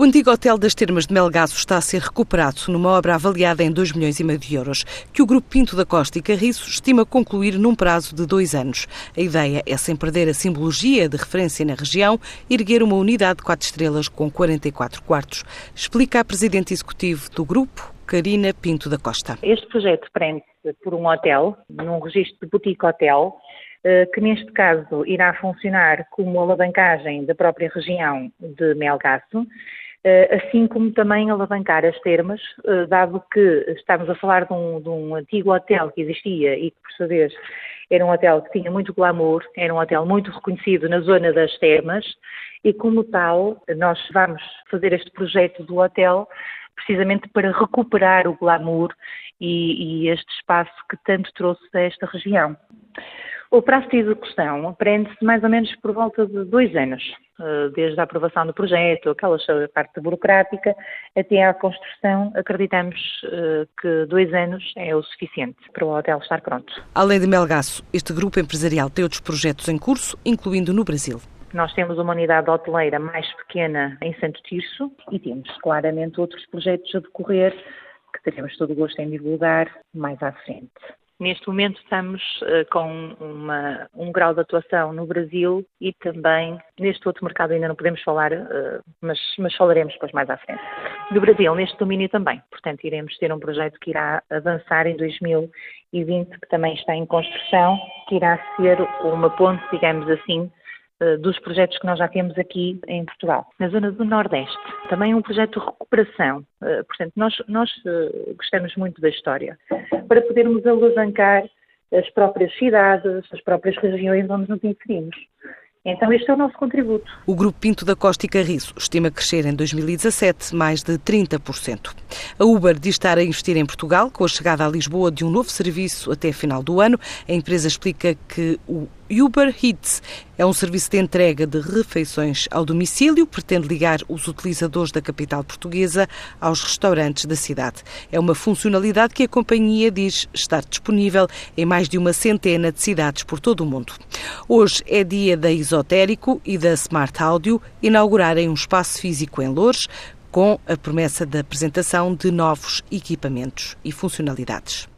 O antigo hotel das Termas de Melgaço está a ser recuperado numa obra avaliada em 2 milhões e meio de euros, que o Grupo Pinto da Costa e Carriço estima concluir num prazo de dois anos. A ideia é, sem perder a simbologia de referência na região, erguer uma unidade de quatro estrelas com 44 quartos. Explica a Presidente Executivo do Grupo, Karina Pinto da Costa. Este projeto prende-se por um hotel, num registro de boutique hotel, eh, que neste caso irá funcionar como alavancagem da própria região de Melgaço, assim como também alavancar as termas, eh, dado que estamos a falar de um, de um, antigo hotel que existia e que, por vez, era um hotel que tinha muito glamour, era um hotel muito reconhecido na zona das termas e, como tal, nós vamos fazer este projeto do hotel precisamente para recuperar o glamour e, e este espaço que tanto trouxe a esta região. O prazo de execução prende-se mais ou menos por volta de dois anos, eh, desde a aprovação do projeto, aquela parte burocrática, até à construção. Acreditamos eh, que dois anos é o suficiente para o hotel estar pronto. Além de Melgaço, este grupo empresarial tem outros projetos em curso, incluindo no Brasil. Nós temos uma unidade hoteleira mais pequena em Santo Tirso e temos claramente outros projetos a decorrer que teremos todo o gosto em divulgar mais à frente. Neste momento estamos uh, com uma, um grau de atuação no Brasil e também neste outro mercado ainda não podemos falar, uh, mas, mas, falaremos depois mais à frente. Do Brasil, neste domínio também. Portanto, iremos ter um projeto que irá avançar em 2020, que também está em construção, que irá ser uma ponte, digamos assim, dos projetos que nós já temos aqui em Portugal, na zona do Nordeste. Também é um projeto de recuperação. Eh, portanto, nós, nós eh, gostamos muito da história, para podermos alavancar as próprias cidades, as próprias regiões onde nos inserimos. Então, este é o nosso contributo. O Grupo Pinto da Costa e Carriço estima crescer em 2017 mais de 30%. A Uber diz estar a investir em Portugal com a chegada a Lisboa de um novo serviço até final do ano. A empresa explica que o Uber Eats é um serviço de entrega de refeições ao domicílio, pretende ligar os utilizadores da capital portuguesa aos restaurantes da cidade. É uma funcionalidade que a companhia diz estar disponível em mais de uma centena de cidades por todo o mundo. Hoje é dia da Esotérico e da Smart Audio inaugurarem um espaço físico em Lourdes com a promessa da apresentação de novos equipamentos e funcionalidades.